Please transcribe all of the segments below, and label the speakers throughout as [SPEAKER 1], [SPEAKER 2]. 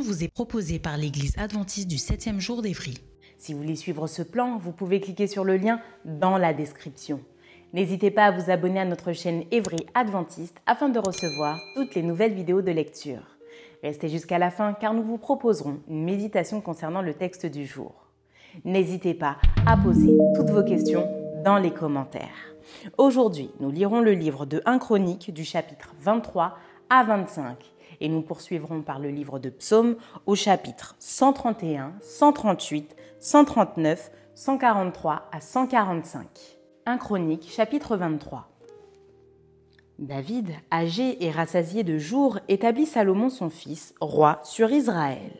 [SPEAKER 1] Vous est proposée par l'Église adventiste du 7e jour d'Évry.
[SPEAKER 2] Si vous voulez suivre ce plan, vous pouvez cliquer sur le lien dans la description. N'hésitez pas à vous abonner à notre chaîne Évry Adventiste afin de recevoir toutes les nouvelles vidéos de lecture. Restez jusqu'à la fin car nous vous proposerons une méditation concernant le texte du jour. N'hésitez pas à poser toutes vos questions dans les commentaires. Aujourd'hui, nous lirons le livre de 1 Chronique du chapitre 23 à 25 et nous poursuivrons par le livre de Psaumes au chapitre 131, 138, 139, 143 à 145. 1 Chronique, chapitre 23. David, âgé et rassasié de jours, établit Salomon son fils, roi sur Israël.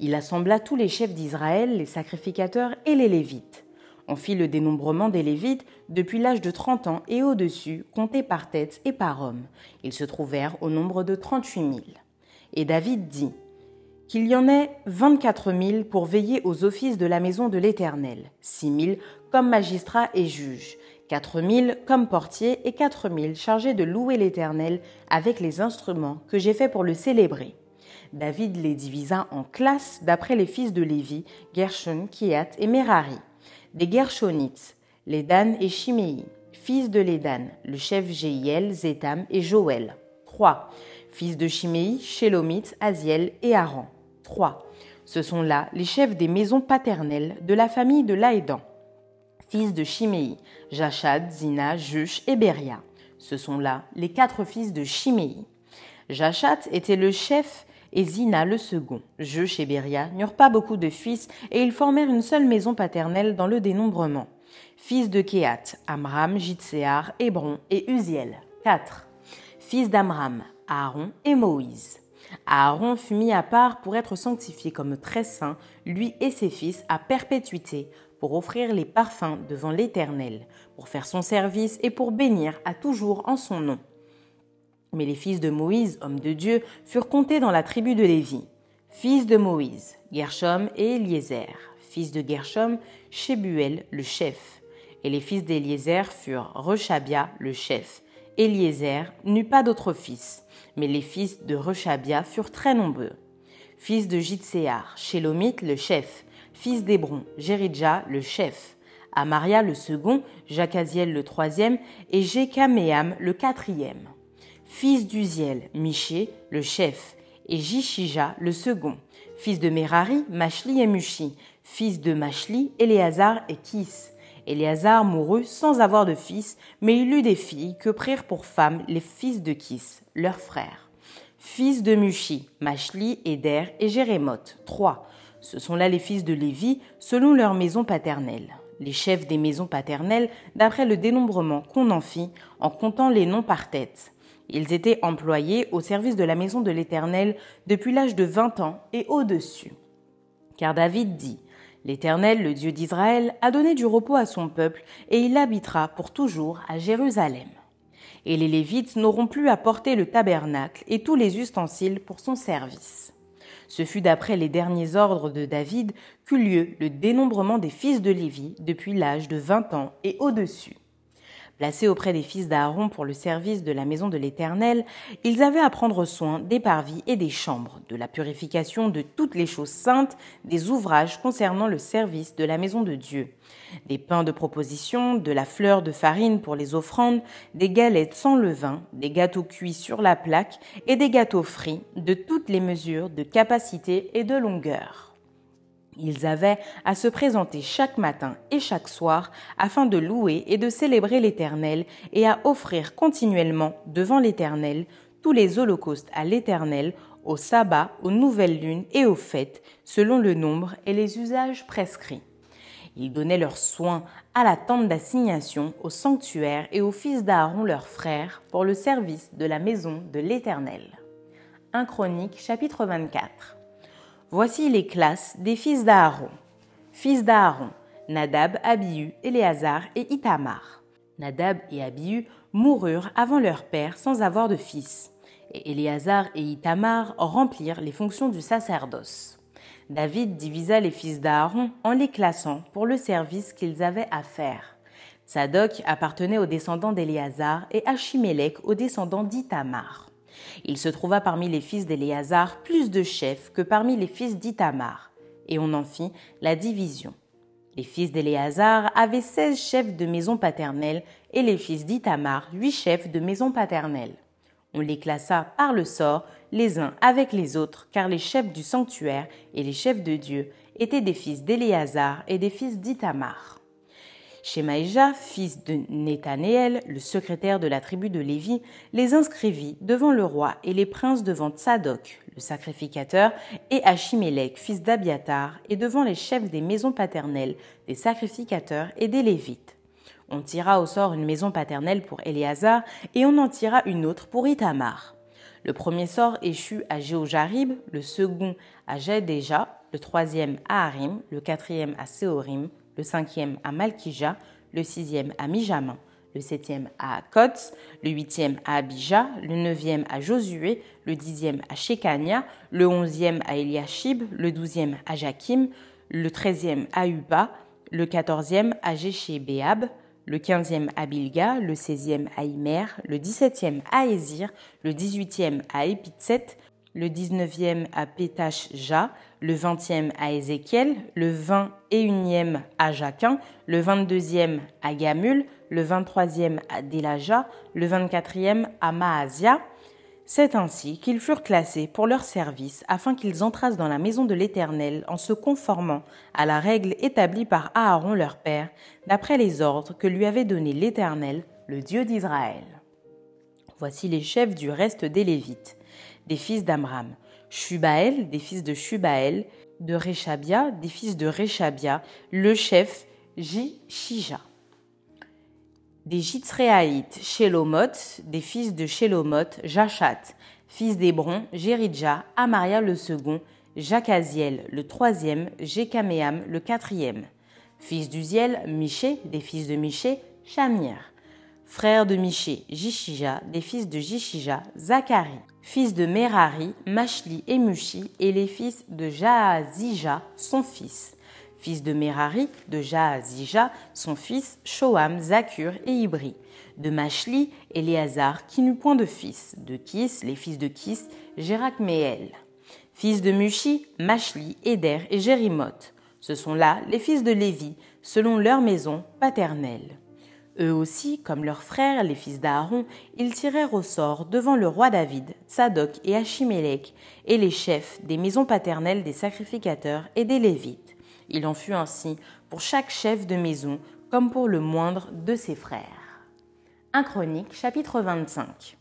[SPEAKER 2] Il assembla tous les chefs d'Israël, les sacrificateurs et les Lévites. On fit le dénombrement des Lévites depuis l'âge de 30 ans et au-dessus, comptés par tête et par homme. Ils se trouvèrent au nombre de 38 000. Et David dit qu'il y en ait 24 000 pour veiller aux offices de la maison de l'Éternel, 6 000 comme magistrats et juges, 4 000 comme portiers et 4 000 chargés de louer l'Éternel avec les instruments que j'ai faits pour le célébrer. David les divisa en classes d'après les fils de Lévi, Gershon, Kiat et Merari des Gershonites, Lédan et Chiméi, fils de Lédan, le chef Jéiel, Zétam et Joël. 3. Fils de Chiméi, Shélomite, Aziel et Aaron. 3. Ce sont là les chefs des maisons paternelles de la famille de Laédan. Fils de Chiméi, Jachad, Zina, Jush et Beria. Ce sont là les quatre fils de Chiméi. Jachat était le chef et Zina le second. Jush et Beria n'eurent pas beaucoup de fils et ils formèrent une seule maison paternelle dans le dénombrement. Fils de Kéat, Amram, Jitséar, Hébron et Uziel. 4. Fils d'Amram, Aaron et Moïse. Aaron fut mis à part pour être sanctifié comme très saint, lui et ses fils, à perpétuité, pour offrir les parfums devant l'Éternel, pour faire son service et pour bénir à toujours en son nom. Mais les fils de Moïse, hommes de Dieu, furent comptés dans la tribu de Lévi. Fils de Moïse, Gershom et Eliezer. Fils de Gershom, Shebuel, le chef. Et les fils d'Eliezer furent Rechabia, le chef. Eliezer n'eut pas d'autres fils, mais les fils de Rechabia furent très nombreux. Fils de Jitséar, Shélomite, le chef. Fils d'Hébron, Jéridja, le chef. Amaria le second, Jacaziel le troisième et Jécaméam le quatrième fils d'Uziel, Miché, le chef, et Jishija, le second, fils de Merari, Machli et Mushi, fils de Machli, Éléazar et Kis. Éléazar mourut sans avoir de fils, mais il eut des filles que prirent pour femmes les fils de Kis, leurs frères. Fils de Mushi, Machli, Éder et Jérémoth, trois. Ce sont là les fils de Lévi, selon leur maison paternelle. Les chefs des maisons paternelles, d'après le dénombrement qu'on en fit, en comptant les noms par tête. Ils étaient employés au service de la maison de l'Éternel depuis l'âge de vingt ans et au-dessus. Car David dit, L'Éternel, le Dieu d'Israël, a donné du repos à son peuple, et il habitera pour toujours à Jérusalem. Et les Lévites n'auront plus à porter le tabernacle et tous les ustensiles pour son service. Ce fut d'après les derniers ordres de David qu'eut lieu le dénombrement des fils de Lévi depuis l'âge de vingt ans et au-dessus. Placés auprès des fils d'Aaron pour le service de la maison de l'Éternel, ils avaient à prendre soin des parvis et des chambres, de la purification de toutes les choses saintes, des ouvrages concernant le service de la maison de Dieu, des pains de proposition, de la fleur de farine pour les offrandes, des galettes sans levain, des gâteaux cuits sur la plaque et des gâteaux frits, de toutes les mesures de capacité et de longueur. Ils avaient à se présenter chaque matin et chaque soir afin de louer et de célébrer l'Éternel et à offrir continuellement devant l'Éternel tous les holocaustes à l'Éternel, au sabbat, aux nouvelles lunes et aux fêtes, selon le nombre et les usages prescrits. Ils donnaient leurs soins à la tente d'assignation, au sanctuaire et aux fils d'Aaron leurs frères pour le service de la maison de l'Éternel. 1 Chronique chapitre 24 Voici les classes des fils d'Aaron. Fils d'Aaron, Nadab, Abihu, Éléazar et Itamar. Nadab et Abihu moururent avant leur père sans avoir de fils, et Éléazar et Itamar remplirent les fonctions du sacerdoce. David divisa les fils d'Aaron en les classant pour le service qu'ils avaient à faire. Tsadok appartenait aux descendants d'Éléazar et Achimélec aux descendants d'Itamar. Il se trouva parmi les fils d'Éléazar plus de chefs que parmi les fils d'Itamar, et on en fit la division. Les fils d'Éléazar avaient seize chefs de maison paternelle et les fils d'Itamar huit chefs de maison paternelle. On les classa par le sort les uns avec les autres, car les chefs du sanctuaire et les chefs de Dieu étaient des fils d'Éléazar et des fils d'Itamar. Shemaïja, fils de Nethanéel, le secrétaire de la tribu de Lévi, les inscrivit devant le roi et les princes devant Tsadok, le sacrificateur, et Achimélec, fils d'Abiatar, et devant les chefs des maisons paternelles, des sacrificateurs et des Lévites. On tira au sort une maison paternelle pour Éléazar, et on en tira une autre pour Itamar. Le premier sort échut à Jéhojarib, le second à Jedéja, le troisième à Harim, le quatrième à Séorim, le cinquième à Malkija, le sixième à Mijamin, le septième à Kotz, le huitième à Abijah, le neuvième à Josué, le dixième à Shekania, le onzième à Eliashib, le douzième à Jakim, le treizième à Uba, le quatorzième à Jéché-Béab, le quinzième à Bilga, le seizième à Imer, le dix-septième à Ézir, le dix-huitième à Épitset, le 19e à Pétash-Ja, le 20e à Ézéchiel, le 21e à Jacquin, le 22e à Gamul, le 23e à Delaja, le 24e à Maazia. C'est ainsi qu'ils furent classés pour leur service afin qu'ils entrassent dans la maison de l'Éternel en se conformant à la règle établie par Aaron leur père, d'après les ordres que lui avait donnés l'Éternel, le Dieu d'Israël. Voici les chefs du reste des Lévites des fils d'Amram, Shubaël, des fils de Shubaël, de Réchabia, des fils de Réchabia, le chef Jishija. Des Jitzréaïtes, Shelomot, des fils de Shelomot, Jachat, fils d'Hébron, Jéridja, Amaria le second, Jacaziel le troisième, Jécaméam le quatrième. Fils d'Uziel, Miché, des fils de Miché, Shamir frère de Miché, Jishija, des fils de Jishija, Zacharie, fils de Merari, Machli et Mushi, et les fils de Jaazija, son fils. Fils de Merari, de Jaazija, son fils, Shoam, Zakur et Ibri. De Machli, Éléazar, qui n'eut point de fils. De Kis, les fils de Kis, Jérakméel. Fils de Mushi, Machli, Éder et Jérimoth. Ce sont là les fils de Lévi, selon leur maison paternelle. Eux aussi, comme leurs frères, les fils d'Aaron, ils tirèrent au sort devant le roi David, Tsadok et Achimélec, et les chefs des maisons paternelles des sacrificateurs et des Lévites. Il en fut ainsi pour chaque chef de maison, comme pour le moindre de ses frères. 1 Chronique, chapitre 25.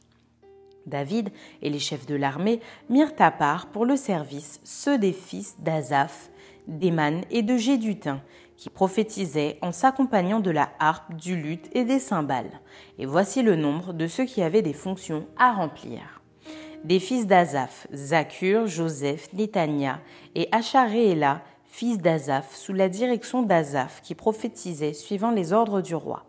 [SPEAKER 2] David et les chefs de l'armée mirent à part pour le service ceux des fils d'Azaph, d'Eman et de Jédutin, qui prophétisait en s'accompagnant de la harpe, du luth et des cymbales. Et voici le nombre de ceux qui avaient des fonctions à remplir. Des fils d'Azaph, Zakur, Joseph, Netania et Acharéela, fils d'Azaph, sous la direction d'Azaph, qui prophétisait suivant les ordres du roi.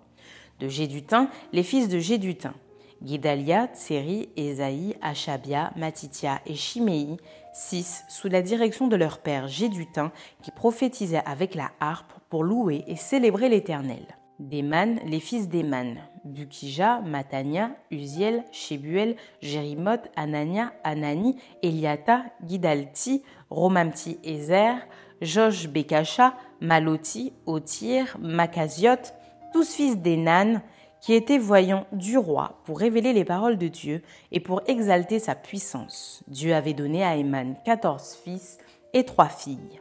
[SPEAKER 2] De Gédutin, les fils de Gédutin, Guidalia, Tseri, Esaïe, Achabia, Matitia et Chiméi, six, sous la direction de leur père Gédutin, qui prophétisait avec la harpe pour louer et célébrer l'Éternel. Déman, les fils d'Eman, Bukija, Matania, Uziel, Shebuel, Jérimoth, Anania, Anani, Eliata, Gidalti, Romamti Ezer, Josh Bekasha, Maloti, Otir, Makaziot, tous fils d'Enan, qui étaient voyants du roi pour révéler les paroles de Dieu et pour exalter sa puissance. Dieu avait donné à Eman quatorze fils et trois filles.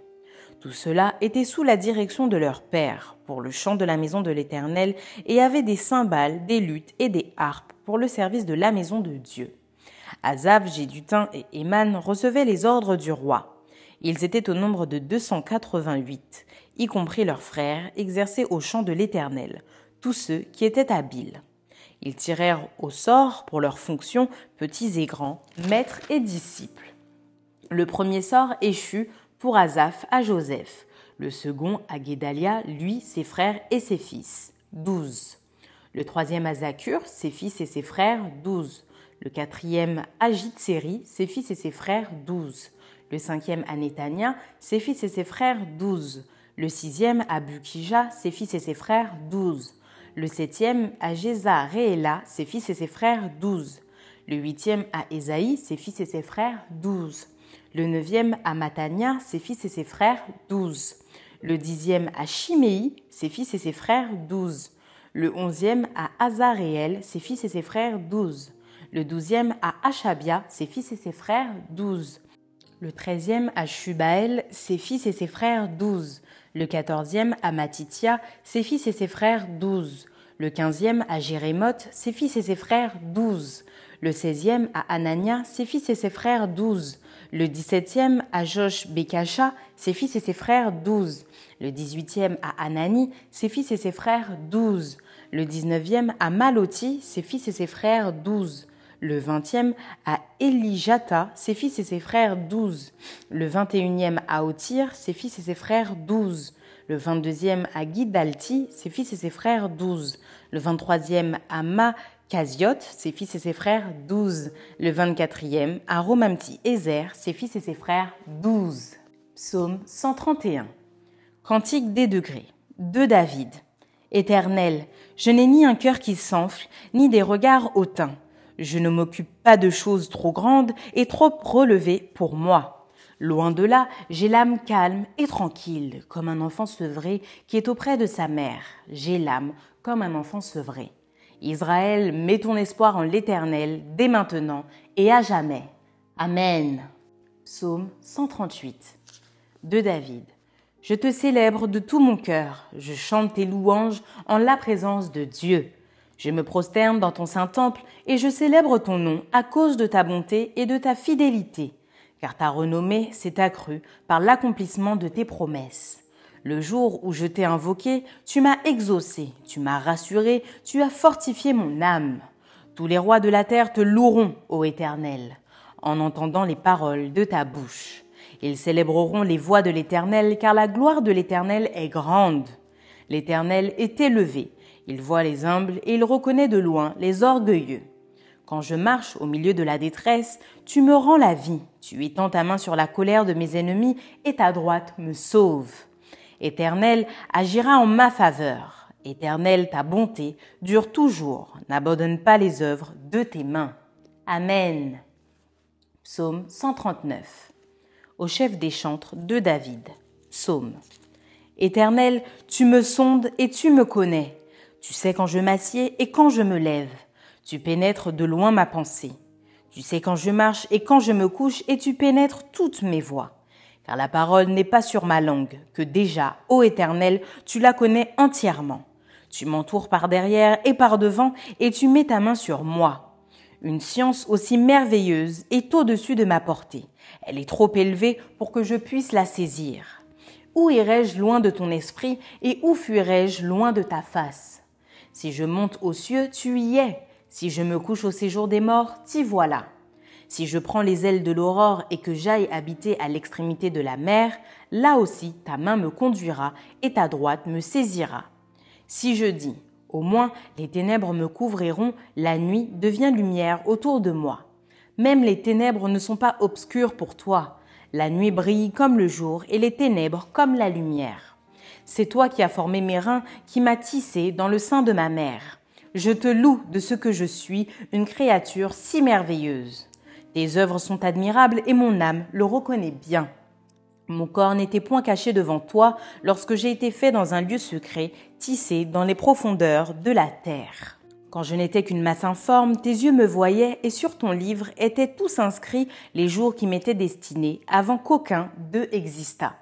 [SPEAKER 2] Tout cela était sous la direction de leur père pour le chant de la maison de l'Éternel et avait des cymbales, des luttes et des harpes pour le service de la maison de Dieu. Azab, Gédutin et Éman recevaient les ordres du roi. Ils étaient au nombre de 288, y compris leurs frères, exercés au champ de l'Éternel, tous ceux qui étaient habiles. Ils tirèrent au sort pour leurs fonctions petits et grands, maîtres et disciples. Le premier sort échut pour Azaph à Joseph, le second à Guédalia, lui, ses frères et ses fils, douze. Le troisième à Zakur, ses fils et ses frères, douze. Le quatrième à Jitseri, ses fils et ses frères, douze. Le cinquième à Netania, ses fils et ses frères, douze. Le sixième à Bukija, ses fils et ses frères, douze. Le septième à Jéza Rééla, ses fils et ses frères, douze. Le huitième à Esaïe, ses fils et ses frères, douze. Le neuvième à Matania, ses fils et ses frères, douze. Le dixième à Chiméi, ses fils et ses frères, douze. Le onzième à Azaréel, ses fils et ses frères, douze. Le douzième à Achabia, ses fils et ses frères, douze. Le treizième à Shubael, ses fils et ses frères, douze. Le quatorzième à Matitia, ses fils et ses frères, douze. Le quinzième à Jérémoth, ses fils et ses frères, douze. Le seizième à Anania, ses fils et ses frères, douze. Le dix-septième à Josh Bekasha, ses fils et ses frères, douze. Le dix-huitième à Anani, ses fils et ses frères, douze. Le dix-neuvième à Maloti, ses fils et ses frères, douze. Le vingtième à Elijata, ses fils et ses frères, douze. Le vingt et unième à Otir, ses fils et ses frères, douze. Le vingt-deuxième à Guidalti, ses fils et ses frères, douze. Le vingt-troisième à Ma Casiot, ses fils et ses frères, douze. Le vingt-quatrième à Romamti Ezer, ses fils et ses frères, douze. Psaume 131. Cantique des degrés. De David. Éternel, je n'ai ni un cœur qui s'enfle, ni des regards hautains. Je ne m'occupe pas de choses trop grandes et trop relevées pour moi. Loin de là, j'ai l'âme calme et tranquille, comme un enfant sevré qui est auprès de sa mère. J'ai l'âme comme un enfant sevré. Israël, mets ton espoir en l'Éternel dès maintenant et à jamais. Amen. Psaume 138 de David. Je te célèbre de tout mon cœur, je chante tes louanges en la présence de Dieu. Je me prosterne dans ton saint temple et je célèbre ton nom à cause de ta bonté et de ta fidélité, car ta renommée s'est accrue par l'accomplissement de tes promesses. Le jour où je t'ai invoqué, tu m'as exaucé, tu m'as rassuré, tu as fortifié mon âme. Tous les rois de la terre te loueront, ô Éternel, en entendant les paroles de ta bouche. Ils célébreront les voies de l'Éternel, car la gloire de l'Éternel est grande. L'Éternel est élevé, il voit les humbles et il reconnaît de loin les orgueilleux. Quand je marche au milieu de la détresse, tu me rends la vie, tu étends ta main sur la colère de mes ennemis et ta droite me sauve. Éternel agira en ma faveur. Éternel, ta bonté dure toujours. N'abandonne pas les œuvres de tes mains. Amen. Psaume 139. Au chef des chantres de David. Psaume. Éternel, tu me sondes et tu me connais. Tu sais quand je m'assieds et quand je me lève. Tu pénètres de loin ma pensée. Tu sais quand je marche et quand je me couche et tu pénètres toutes mes voies car la parole n'est pas sur ma langue, que déjà, ô Éternel, tu la connais entièrement. Tu m'entoures par derrière et par devant, et tu mets ta main sur moi. Une science aussi merveilleuse est au-dessus de ma portée. Elle est trop élevée pour que je puisse la saisir. Où irai-je loin de ton esprit, et où fuirai-je loin de ta face? Si je monte aux cieux, tu y es. Si je me couche au séjour des morts, t'y voilà. Si je prends les ailes de l'aurore et que j'aille habiter à l'extrémité de la mer, là aussi ta main me conduira et ta droite me saisira. Si je dis, au moins les ténèbres me couvriront, la nuit devient lumière autour de moi. Même les ténèbres ne sont pas obscures pour toi. La nuit brille comme le jour et les ténèbres comme la lumière. C'est toi qui as formé mes reins, qui m'as tissé dans le sein de ma mère. Je te loue de ce que je suis, une créature si merveilleuse. Tes œuvres sont admirables et mon âme le reconnaît bien. Mon corps n'était point caché devant toi lorsque j'ai été fait dans un lieu secret, tissé dans les profondeurs de la terre. Quand je n'étais qu'une masse informe, tes yeux me voyaient et sur ton livre étaient tous inscrits les jours qui m'étaient destinés avant qu'aucun d'eux existât.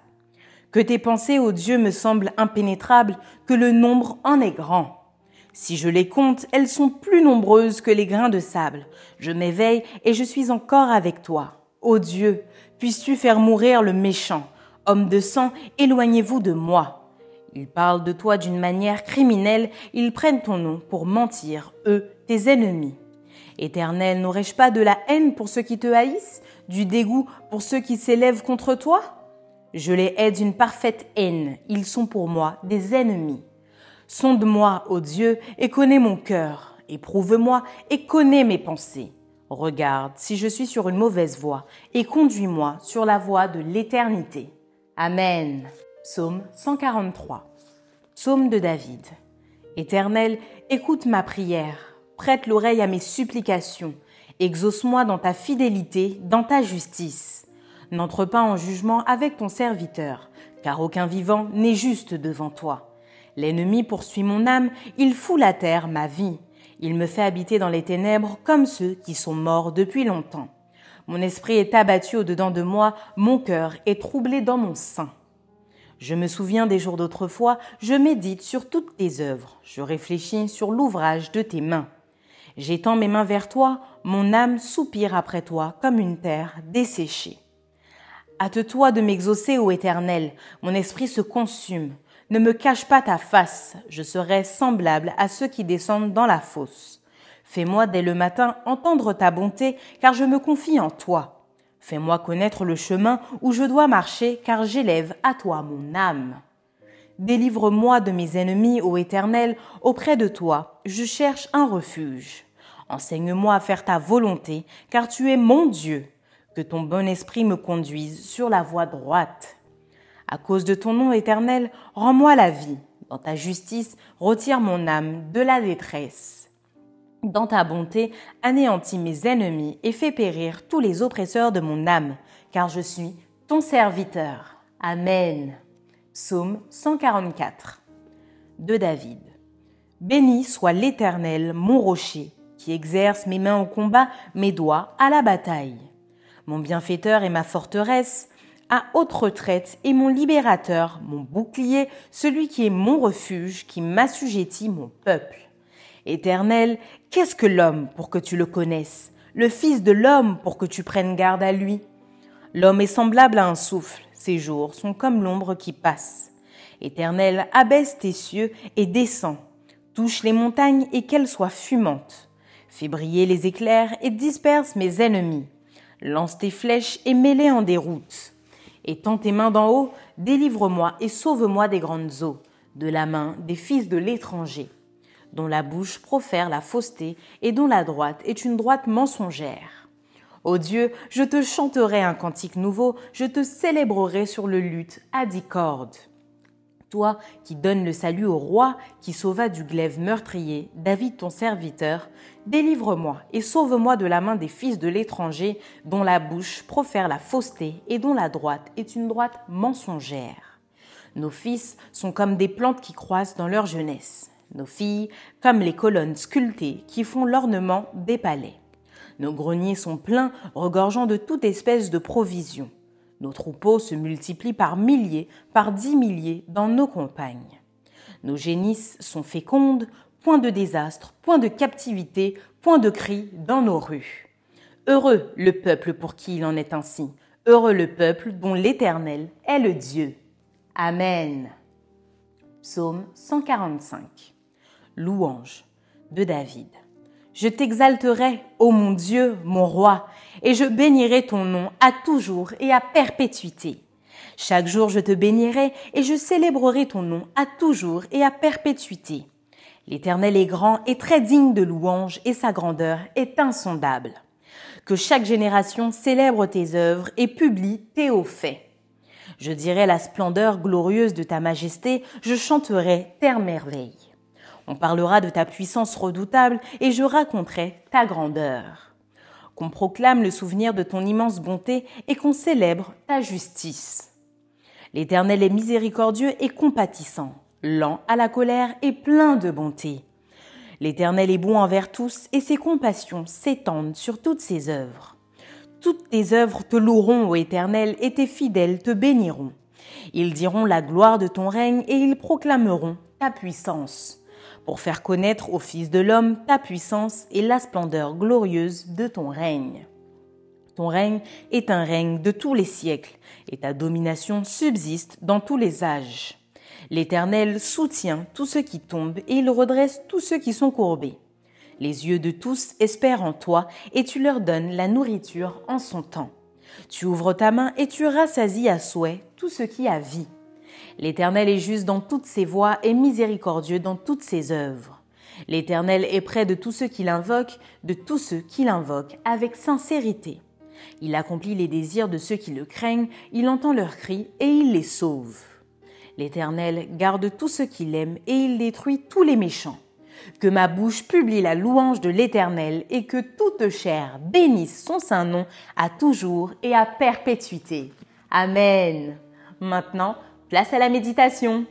[SPEAKER 2] que tes pensées, ô Dieu, me semblent impénétrables, que le nombre en est grand. Si je les compte, elles sont plus nombreuses que les grains de sable. Je m'éveille et je suis encore avec toi. Ô Dieu, puisses-tu faire mourir le méchant. Homme de sang, éloignez-vous de moi. Ils parlent de toi d'une manière criminelle, ils prennent ton nom pour mentir, eux, tes ennemis. Éternel, n'aurais-je pas de la haine pour ceux qui te haïssent, du dégoût pour ceux qui s'élèvent contre toi? Je les hais d'une parfaite haine, ils sont pour moi des ennemis. Sonde-moi, ô Dieu, et connais mon cœur, éprouve-moi et connais mes pensées. Regarde si je suis sur une mauvaise voie, et conduis-moi sur la voie de l'éternité. Amen. Psaume 143. Psaume de David. Éternel, écoute ma prière prête l'oreille à mes supplications. Exauce-moi dans ta fidélité, dans ta justice. N'entre pas en jugement avec ton serviteur, car aucun vivant n'est juste devant toi. L'ennemi poursuit mon âme, il fout la terre, ma vie. Il me fait habiter dans les ténèbres comme ceux qui sont morts depuis longtemps. Mon esprit est abattu au-dedans de moi, mon cœur est troublé dans mon sein. Je me souviens des jours d'autrefois, je médite sur toutes tes œuvres, je réfléchis sur l'ouvrage de tes mains. J'étends mes mains vers toi, mon âme soupire après toi comme une terre desséchée. Hâte-toi de m'exaucer, ô Éternel, mon esprit se consume. Ne me cache pas ta face, je serai semblable à ceux qui descendent dans la fosse. Fais-moi dès le matin entendre ta bonté, car je me confie en toi. Fais-moi connaître le chemin où je dois marcher, car j'élève à toi mon âme. Délivre-moi de mes ennemis, ô Éternel, auprès de toi, je cherche un refuge. Enseigne-moi à faire ta volonté, car tu es mon Dieu. Que ton bon esprit me conduise sur la voie droite. À cause de ton nom éternel, rends-moi la vie. Dans ta justice, retire mon âme de la détresse. Dans ta bonté, anéantis mes ennemis et fais périr tous les oppresseurs de mon âme, car je suis ton serviteur. Amen. Psaume 144 de David. Béni soit l'Éternel, mon rocher, qui exerce mes mains au combat, mes doigts à la bataille. Mon bienfaiteur est ma forteresse, à haute retraite et mon libérateur, mon bouclier, celui qui est mon refuge, qui m'assujettit mon peuple. Éternel, qu'est-ce que l'homme pour que tu le connaisses, le Fils de l'homme pour que tu prennes garde à lui L'homme est semblable à un souffle, ses jours sont comme l'ombre qui passe. Éternel, abaisse tes cieux et descends, touche les montagnes et qu'elles soient fumantes. Fais briller les éclairs et disperse mes ennemis. Lance tes flèches et mets-les en déroute. Étends tes mains d'en haut, délivre-moi et sauve-moi des grandes eaux, de la main des fils de l'étranger, dont la bouche profère la fausseté et dont la droite est une droite mensongère. Ô Dieu, je te chanterai un cantique nouveau, je te célébrerai sur le luth à dix cordes. Toi qui donnes le salut au roi qui sauva du glaive meurtrier, David ton serviteur, délivre-moi et sauve-moi de la main des fils de l'étranger dont la bouche profère la fausseté et dont la droite est une droite mensongère. Nos fils sont comme des plantes qui croissent dans leur jeunesse, nos filles comme les colonnes sculptées qui font l'ornement des palais. Nos greniers sont pleins, regorgeant de toute espèce de provisions. Nos troupeaux se multiplient par milliers, par dix milliers dans nos campagnes. Nos génisses sont fécondes, point de désastre, point de captivité, point de cri dans nos rues. Heureux le peuple pour qui il en est ainsi, heureux le peuple dont l'Éternel est le Dieu. Amen. Psaume 145. Louange de David. Je t'exalterai, ô mon Dieu, mon roi, et je bénirai ton nom à toujours et à perpétuité. Chaque jour je te bénirai et je célébrerai ton nom à toujours et à perpétuité. L'Éternel est grand et très digne de louange et sa grandeur est insondable. Que chaque génération célèbre tes œuvres et publie tes hauts faits. Je dirai la splendeur glorieuse de ta majesté, je chanterai tes merveilles. On parlera de ta puissance redoutable et je raconterai ta grandeur. Qu'on proclame le souvenir de ton immense bonté et qu'on célèbre ta justice. L'Éternel est miséricordieux et compatissant, lent à la colère et plein de bonté. L'Éternel est bon envers tous et ses compassions s'étendent sur toutes ses œuvres. Toutes tes œuvres te loueront, ô Éternel, et tes fidèles te béniront. Ils diront la gloire de ton règne et ils proclameront ta puissance, pour faire connaître au Fils de l'homme ta puissance et la splendeur glorieuse de ton règne. Ton règne est un règne de tous les siècles, et ta domination subsiste dans tous les âges. L'Éternel soutient tous ceux qui tombent, et il redresse tous ceux qui sont courbés. Les yeux de tous espèrent en toi, et tu leur donnes la nourriture en son temps. Tu ouvres ta main et tu rassasies à souhait tout ce qui a vie. L'Éternel est juste dans toutes ses voies et miséricordieux dans toutes ses œuvres. L'Éternel est près de tous ceux qui l'invoquent, de tous ceux qui l'invoquent avec sincérité. Il accomplit les désirs de ceux qui le craignent, il entend leurs cris et il les sauve. L'Éternel garde tous ceux qui l'aiment et il détruit tous les méchants. Que ma bouche publie la louange de l'Éternel et que toute chair bénisse son saint nom à toujours et à perpétuité. Amen. Maintenant, place à la méditation.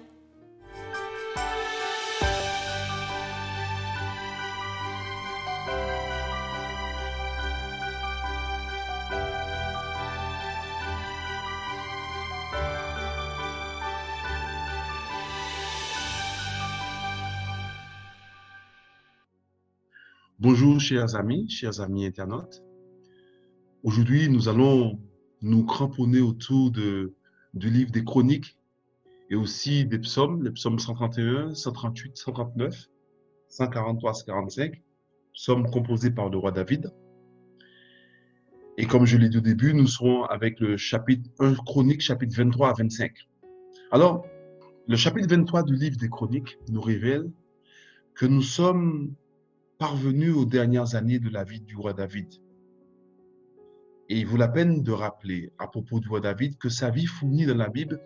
[SPEAKER 3] Bonjour chers amis, chers amis internautes. Aujourd'hui, nous allons nous cramponner autour de, du livre des chroniques et aussi des psaumes, les psaumes 131, 138, 139, 143, 145, psaumes composés par le roi David. Et comme je l'ai dit au début, nous serons avec le chapitre 1 chronique, chapitre 23 à 25. Alors, le chapitre 23 du livre des chroniques nous révèle que nous sommes parvenu aux dernières années de la vie du roi David. Et il vaut la peine de rappeler à propos du roi David que sa vie fournit dans la Bible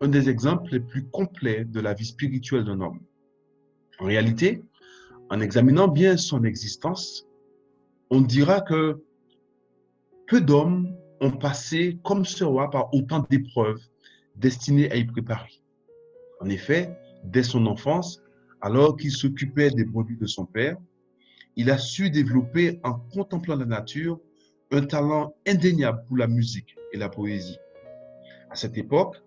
[SPEAKER 3] un des exemples les plus complets de la vie spirituelle d'un homme. En réalité, en examinant bien son existence, on dira que peu d'hommes ont passé comme ce roi par autant d'épreuves destinées à y préparer. En effet, dès son enfance, alors qu'il s'occupait des brebis de son père, il a su développer en contemplant la nature un talent indéniable pour la musique et la poésie. À cette époque,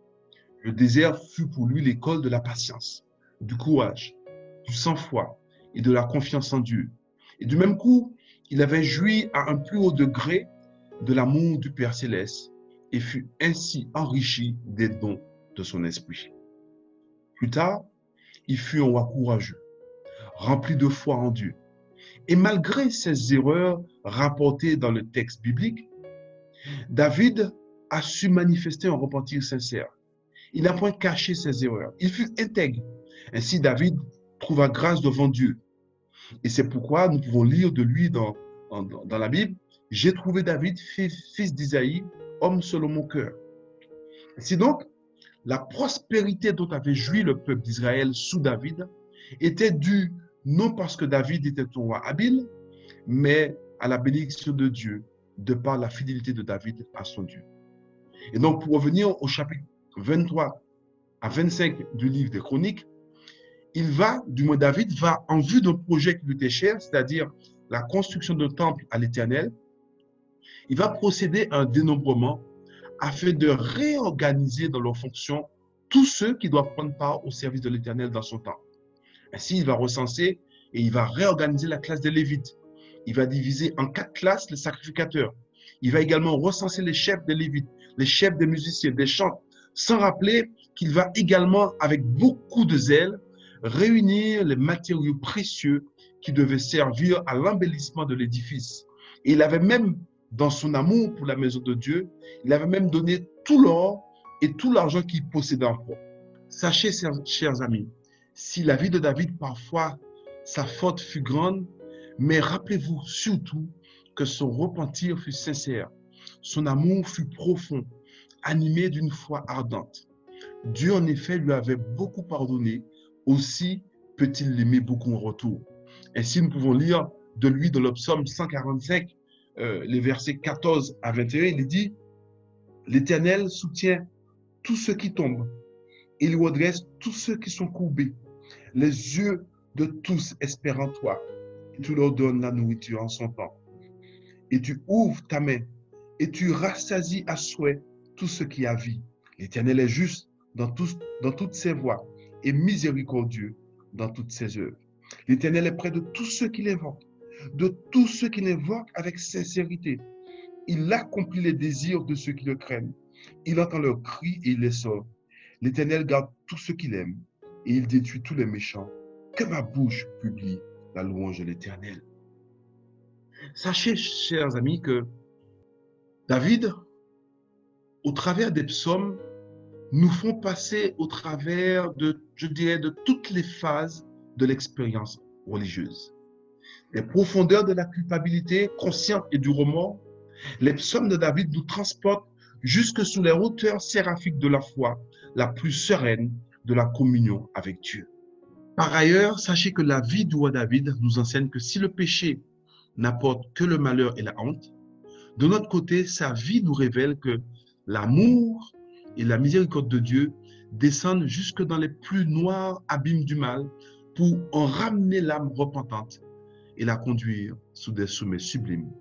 [SPEAKER 3] le désert fut pour lui l'école de la patience, du courage, du sang-froid et de la confiance en Dieu. Et du même coup, il avait joui à un plus haut degré de l'amour du Père céleste et fut ainsi enrichi des dons de son esprit. Plus tard, il fut un roi courageux, rempli de foi en Dieu et malgré ces erreurs rapportées dans le texte biblique, David a su manifester un repentir sincère. Il n'a point caché ses erreurs. Il fut intègre. Ainsi, David trouva grâce devant Dieu. Et c'est pourquoi nous pouvons lire de lui dans, dans, la Bible, J'ai trouvé David, fils d'Isaïe, homme selon mon cœur. Ainsi donc, la prospérité dont avait joui le peuple d'Israël sous David était due non parce que David était un roi habile, mais à la bénédiction de Dieu, de par la fidélité de David à son Dieu. Et donc, pour revenir au chapitre 23 à 25 du livre des Chroniques, il va, du moins David, va en vue d'un projet qui lui était cher, c'est-à-dire la construction d'un temple à l'Éternel, il va procéder à un dénombrement afin de réorganiser dans leurs fonctions tous ceux qui doivent prendre part au service de l'Éternel dans son temps. Ainsi, il va recenser et il va réorganiser la classe des Lévites. Il va diviser en quatre classes les sacrificateurs. Il va également recenser les chefs des Lévites, les chefs des musiciens, des chants, sans rappeler qu'il va également, avec beaucoup de zèle, réunir les matériaux précieux qui devaient servir à l'embellissement de l'édifice. Et il avait même, dans son amour pour la maison de Dieu, il avait même donné tout l'or et tout l'argent qu'il possédait en propre. Sachez, chers amis, si la vie de David, parfois, sa faute fut grande, mais rappelez-vous surtout que son repentir fut sincère, son amour fut profond, animé d'une foi ardente. Dieu, en effet, lui avait beaucoup pardonné, aussi peut-il l'aimer beaucoup en retour. Ainsi, nous pouvons lire de lui dans le psaume 145, euh, les versets 14 à 21, il dit, L'Éternel soutient tous ceux qui tombent, il redresse tous ceux qui sont courbés les yeux de tous espèrent en toi. Et tu leur donnes la nourriture en son temps. Et tu ouvres ta main et tu rassasies à souhait tout ce qui a vie. L'Éternel est juste dans, toutes ses voies et miséricordieux dans toutes ses œuvres. L'Éternel est près de tous ceux qui l'invoquent, de tous ceux qui l'invoquent avec sincérité. Il accomplit les désirs de ceux qui le craignent. Il entend leurs cris et il les sort. L'Éternel garde tous ceux qu'il aime et il détruit tous les méchants. Que ma bouche publie la louange de l'Éternel. Sachez, chers amis, que David, au travers des psaumes, nous font passer au travers de, je dirais, de toutes les phases de l'expérience religieuse. Les profondeurs de la culpabilité consciente et du remords, les psaumes de David nous transportent jusque sous les hauteurs séraphiques de la foi, la plus sereine de la communion avec Dieu. Par ailleurs, sachez que la vie du roi David nous enseigne que si le péché n'apporte que le malheur et la honte, de notre côté, sa vie nous révèle que l'amour et la miséricorde de Dieu descendent jusque dans les plus noirs abîmes du mal pour en ramener l'âme repentante et la conduire sous des sommets sublimes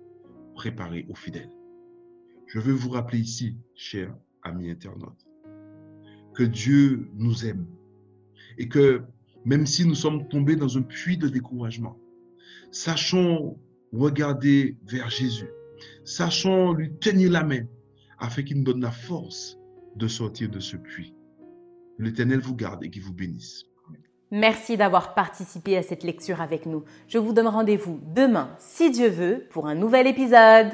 [SPEAKER 3] préparés aux fidèles. Je veux vous rappeler ici, chers amis internautes, que Dieu nous aime et que même si nous sommes tombés dans un puits de découragement, sachons regarder vers Jésus, sachons lui tenir la main afin qu'il nous donne la force de sortir de ce puits. L'Éternel vous garde et qu'il vous bénisse.
[SPEAKER 2] Merci d'avoir participé à cette lecture avec nous. Je vous donne rendez-vous demain, si Dieu veut, pour un nouvel épisode.